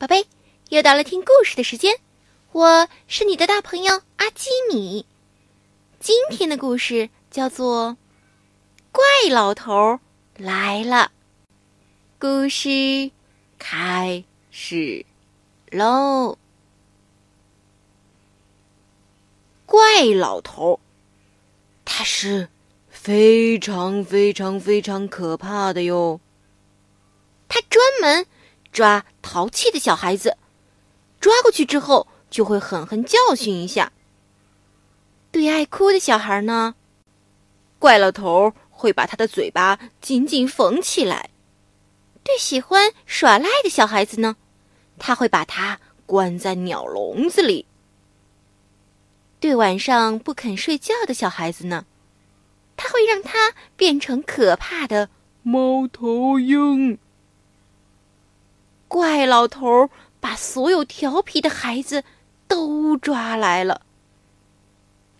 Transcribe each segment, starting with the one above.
宝贝，又到了听故事的时间，我是你的大朋友阿基米。今天的故事叫做《怪老头来了》，故事开始喽。怪老头，他是非常非常非常可怕的哟。他专门。抓淘气的小孩子，抓过去之后就会狠狠教训一下。对爱哭的小孩呢，怪老头会把他的嘴巴紧紧缝起来；对喜欢耍赖的小孩子呢，他会把他关在鸟笼子里；对晚上不肯睡觉的小孩子呢，他会让他变成可怕的猫头鹰。怪老头把所有调皮的孩子都抓来了，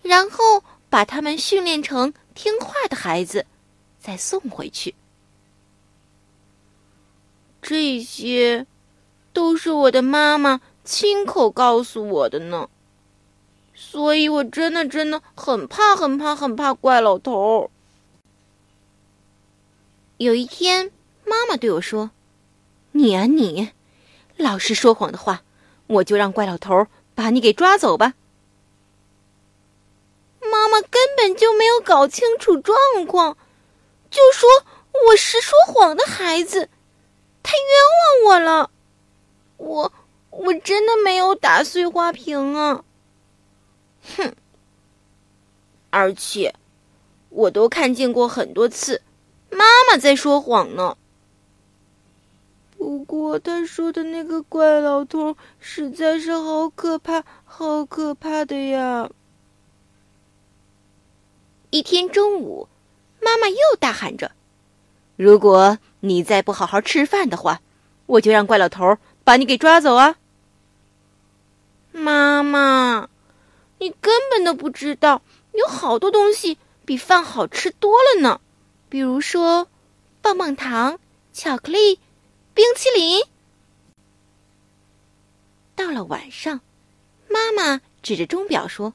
然后把他们训练成听话的孩子，再送回去。这些都是我的妈妈亲口告诉我的呢，所以我真的真的很怕很怕很怕怪老头。有一天，妈妈对我说。你啊你，老是说谎的话，我就让怪老头把你给抓走吧。妈妈根本就没有搞清楚状况，就说我是说谎的孩子，他冤枉我了。我我真的没有打碎花瓶啊！哼！而且，我都看见过很多次，妈妈在说谎呢。不过他说的那个怪老头实在是好可怕，好可怕的呀！一天中午，妈妈又大喊着：“如果你再不好好吃饭的话，我就让怪老头把你给抓走啊！”妈妈，你根本都不知道，有好多东西比饭好吃多了呢，比如说棒棒糖、巧克力。冰淇淋。到了晚上，妈妈指着钟表说：“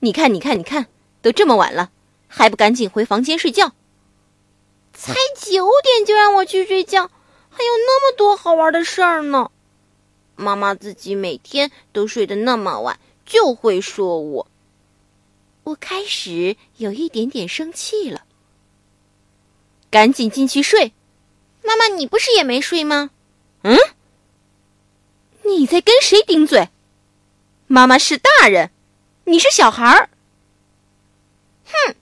你看，你看，你看，都这么晚了，还不赶紧回房间睡觉？才九点就让我去睡觉，还有那么多好玩的事儿呢。妈妈自己每天都睡得那么晚，就会说我。我开始有一点点生气了。赶紧进去睡。”妈妈，你不是也没睡吗？嗯，你在跟谁顶嘴？妈妈是大人，你是小孩儿。哼，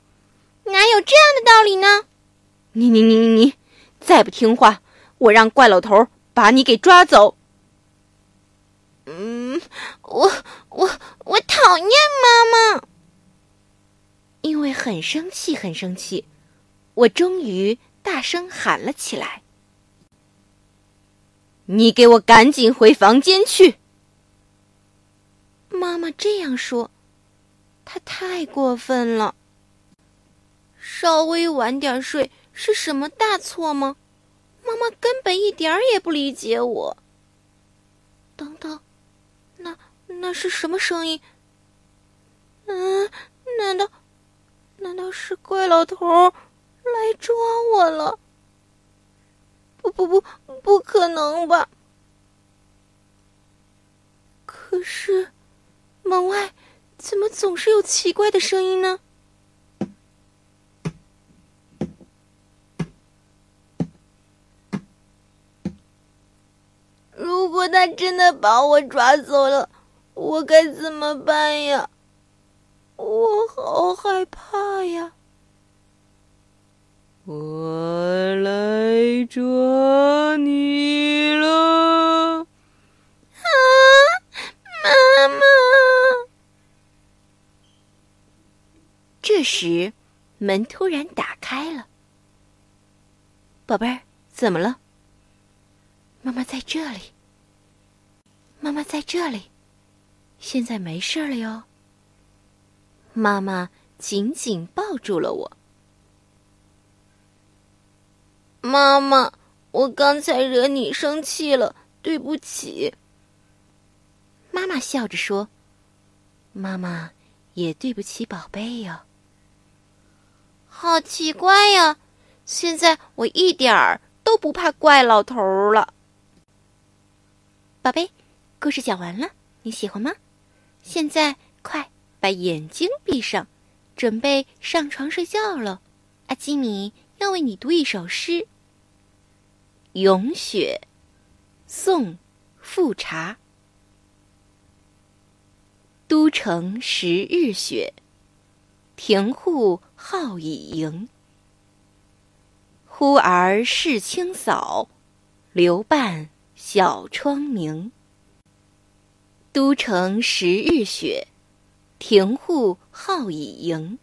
哪有这样的道理呢？你你你你你，再不听话，我让怪老头把你给抓走。嗯，我我我讨厌妈妈，因为很生气，很生气，我终于大声喊了起来。你给我赶紧回房间去！妈妈这样说，她太过分了。稍微晚点睡是什么大错吗？妈妈根本一点儿也不理解我。等等，那那是什么声音？嗯，难道难道是怪老头来抓我了？不不不，不可能吧！可是，门外怎么总是有奇怪的声音呢？如果他真的把我抓走了，我该怎么办呀？我好害怕呀！我来抓你了，啊，妈妈！这时，门突然打开了。宝贝儿，怎么了？妈妈在这里。妈妈在这里，现在没事了哟。妈妈紧紧抱住了我。妈妈，我刚才惹你生气了，对不起。”妈妈笑着说：“妈妈也对不起宝贝哟。”好奇怪呀！现在我一点儿都不怕怪老头了。宝贝，故事讲完了，你喜欢吗？现在快把眼睛闭上，准备上床睡觉了。阿基米要为你读一首诗，《咏雪》，宋·富察。都城十日雪。庭户好已盈，忽而世清扫，留伴小窗明。都城十日雪，庭户好已盈。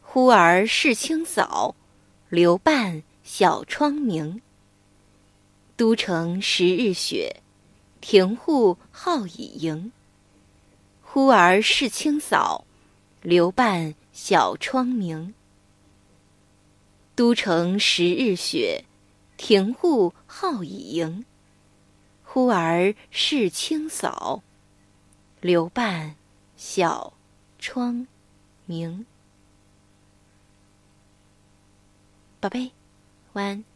忽而世清扫，留伴小窗明。都城十日雪，庭户号已盈。忽而世清扫，留伴。小窗明，都城十日雪，庭户号已盈。忽而世清扫，留伴小窗明。宝贝，晚安。